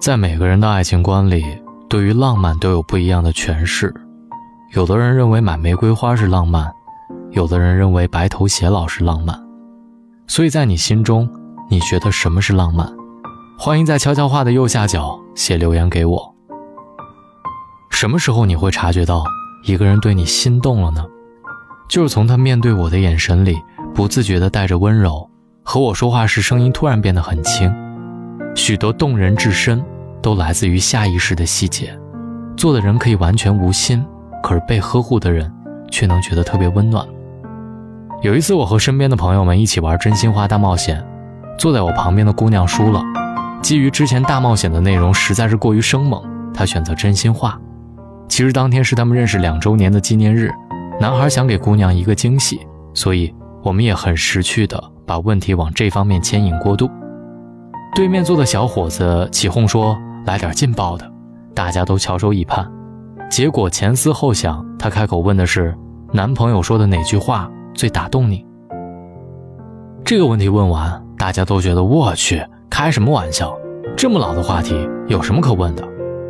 在每个人的爱情观里，对于浪漫都有不一样的诠释。有的人认为买玫瑰花是浪漫，有的人认为白头偕老是浪漫。所以在你心中，你觉得什么是浪漫？欢迎在悄悄话的右下角写留言给我。什么时候你会察觉到一个人对你心动了呢？就是从他面对我的眼神里，不自觉地带着温柔，和我说话时声音突然变得很轻。许多动人至深，都来自于下意识的细节。做的人可以完全无心，可是被呵护的人，却能觉得特别温暖。有一次，我和身边的朋友们一起玩真心话大冒险，坐在我旁边的姑娘输了。基于之前大冒险的内容实在是过于生猛，她选择真心话。其实当天是他们认识两周年的纪念日，男孩想给姑娘一个惊喜，所以我们也很识趣的把问题往这方面牵引过渡。对面坐的小伙子起哄说：“来点劲爆的。”大家都翘首以盼。结果前思后想，他开口问的是：“男朋友说的哪句话最打动你？”这个问题问完，大家都觉得我去，开什么玩笑？这么老的话题有什么可问的？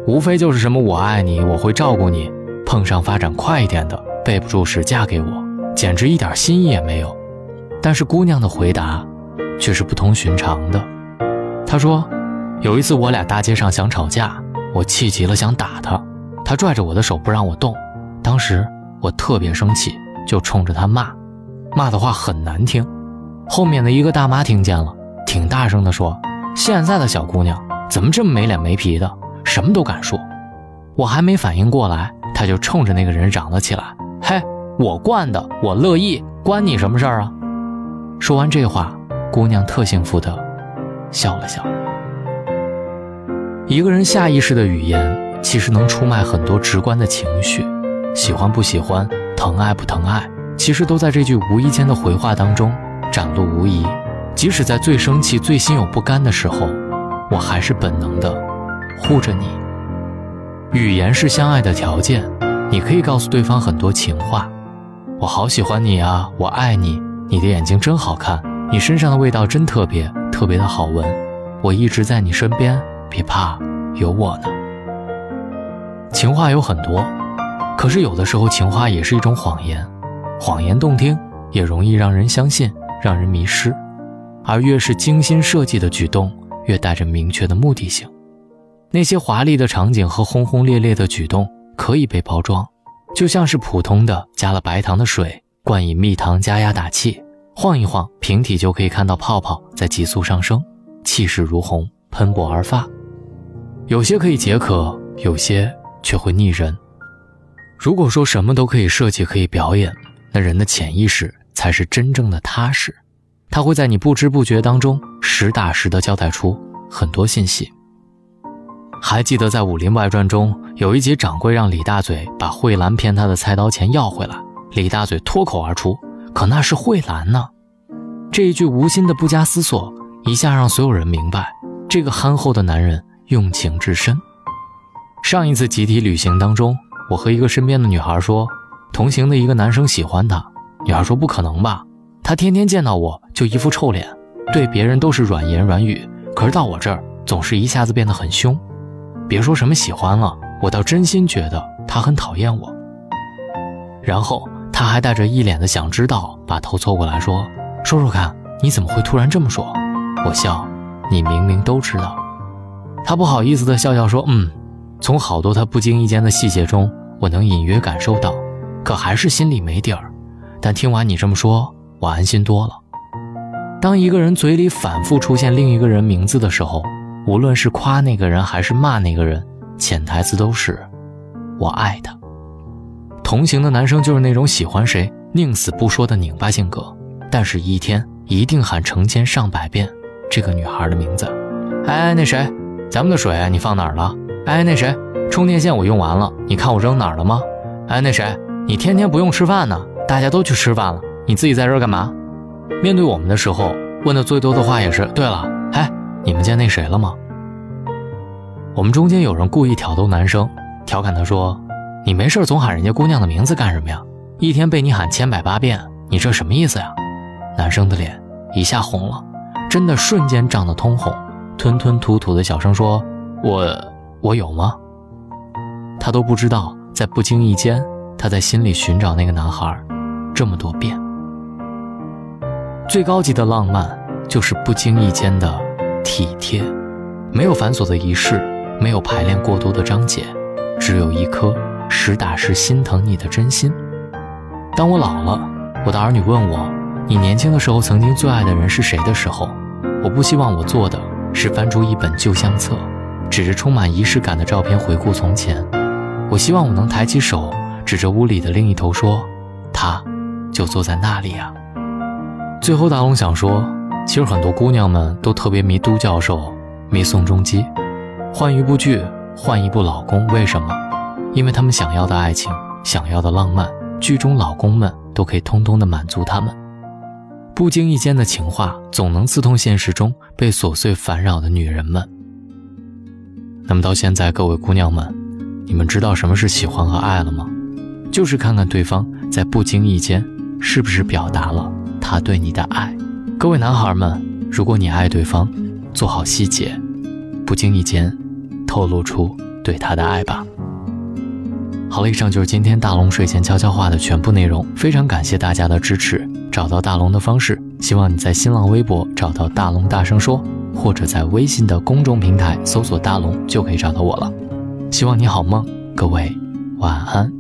无非就是什么“我爱你，我会照顾你”，碰上发展快一点的，备不住时嫁给我，简直一点新意也没有。但是姑娘的回答却是不同寻常的。她说：“有一次我俩大街上想吵架，我气急了想打他，他拽着我的手不让我动。当时我特别生气，就冲着他骂，骂的话很难听。后面的一个大妈听见了，挺大声的说：‘现在的小姑娘怎么这么没脸没皮的，什么都敢说。’我还没反应过来，他就冲着那个人嚷了起来：‘嘿，我惯的，我乐意，关你什么事儿啊？’说完这话，姑娘特幸福的。”笑了笑。一个人下意识的语言，其实能出卖很多直观的情绪，喜欢不喜欢，疼爱不疼爱，其实都在这句无意间的回话当中展露无遗。即使在最生气、最心有不甘的时候，我还是本能的护着你。语言是相爱的条件，你可以告诉对方很多情话，我好喜欢你啊，我爱你，你的眼睛真好看，你身上的味道真特别。特别的好闻，我一直在你身边，别怕，有我呢。情话有很多，可是有的时候情话也是一种谎言，谎言动听，也容易让人相信，让人迷失。而越是精心设计的举动，越带着明确的目的性。那些华丽的场景和轰轰烈烈的举动可以被包装，就像是普通的加了白糖的水，灌以蜜糖加压打气。晃一晃，瓶体就可以看到泡泡在急速上升，气势如虹，喷薄而发。有些可以解渴，有些却会腻人。如果说什么都可以设计，可以表演，那人的潜意识才是真正的踏实。他会在你不知不觉当中，实打实的交代出很多信息。还记得在《武林外传》中有一集，掌柜让李大嘴把慧兰骗他的菜刀钱要回来，李大嘴脱口而出。可那是慧兰呢，这一句无心的不加思索，一下让所有人明白，这个憨厚的男人用情至深。上一次集体旅行当中，我和一个身边的女孩说，同行的一个男生喜欢她，女孩说不可能吧，他天天见到我就一副臭脸，对别人都是软言软语，可是到我这儿总是一下子变得很凶。别说什么喜欢了，我倒真心觉得他很讨厌我。然后。他还带着一脸的想知道，把头凑过来说：“说说看，你怎么会突然这么说？”我笑：“你明明都知道。”他不好意思的笑笑说：“嗯，从好多他不经意间的细节中，我能隐约感受到，可还是心里没底儿。但听完你这么说，我安心多了。当一个人嘴里反复出现另一个人名字的时候，无论是夸那个人还是骂那个人，潜台词都是‘我爱他’。”同行的男生就是那种喜欢谁宁死不说的拧巴性格，但是一天一定喊成千上百遍这个女孩的名字。哎，那谁，咱们的水你放哪儿了？哎，那谁，充电线我用完了，你看我扔哪儿了吗？哎，那谁，你天天不用吃饭呢，大家都去吃饭了，你自己在这儿干嘛？面对我们的时候，问的最多的话也是：对了，哎，你们见那谁了吗？我们中间有人故意挑逗男生，调侃他说。你没事总喊人家姑娘的名字干什么呀？一天被你喊千百八遍，你这什么意思呀？男生的脸一下红了，真的瞬间涨得通红，吞吞吐吐的小声说：“我我有吗？他都不知道，在不经意间，他在心里寻找那个男孩这么多遍。最高级的浪漫，就是不经意间的体贴，没有繁琐的仪式，没有排练过多的章节，只有一颗实打实心疼你的真心。当我老了，我的儿女问我，你年轻的时候曾经最爱的人是谁的时候，我不希望我做的是翻出一本旧相册。指着充满仪式感的照片回顾从前，我希望我能抬起手，指着屋里的另一头说：“他，就坐在那里啊。”最后，大龙想说，其实很多姑娘们都特别迷都教授，迷宋仲基，换一部剧，换一部老公，为什么？因为他们想要的爱情，想要的浪漫，剧中老公们都可以通通的满足他们。不经意间的情话，总能刺痛现实中被琐碎烦扰的女人们。那么到现在，各位姑娘们，你们知道什么是喜欢和爱了吗？就是看看对方在不经意间是不是表达了他对你的爱。各位男孩们，如果你爱对方，做好细节，不经意间透露出对他的爱吧。好了，以上就是今天大龙睡前悄悄话的全部内容。非常感谢大家的支持。找到大龙的方式，希望你在新浪微博找到大龙，大声说。或者在微信的公众平台搜索“大龙”就可以找到我了。希望你好梦，各位晚安。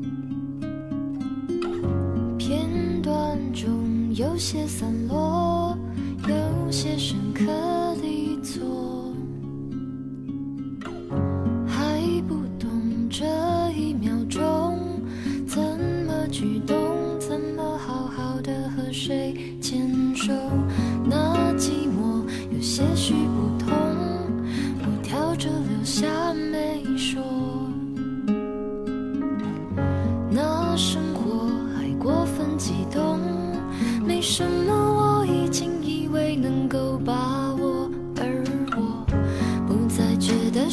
片段中有些散落，有些深刻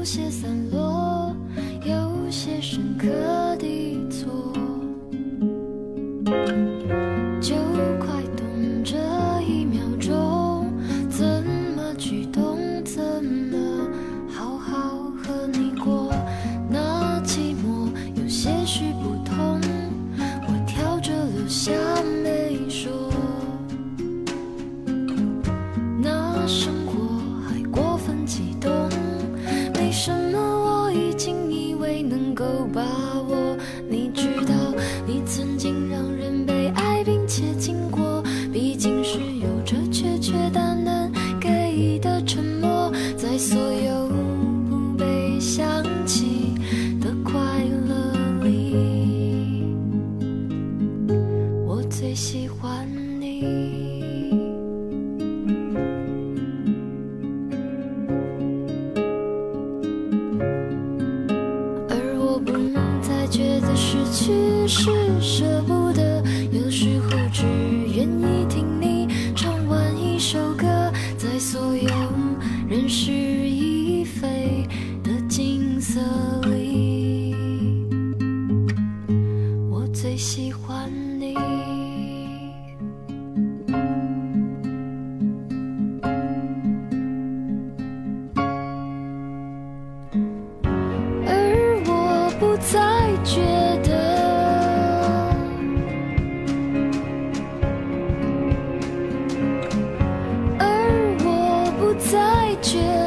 有些散落有些深刻。却是舍不得有时候只觉。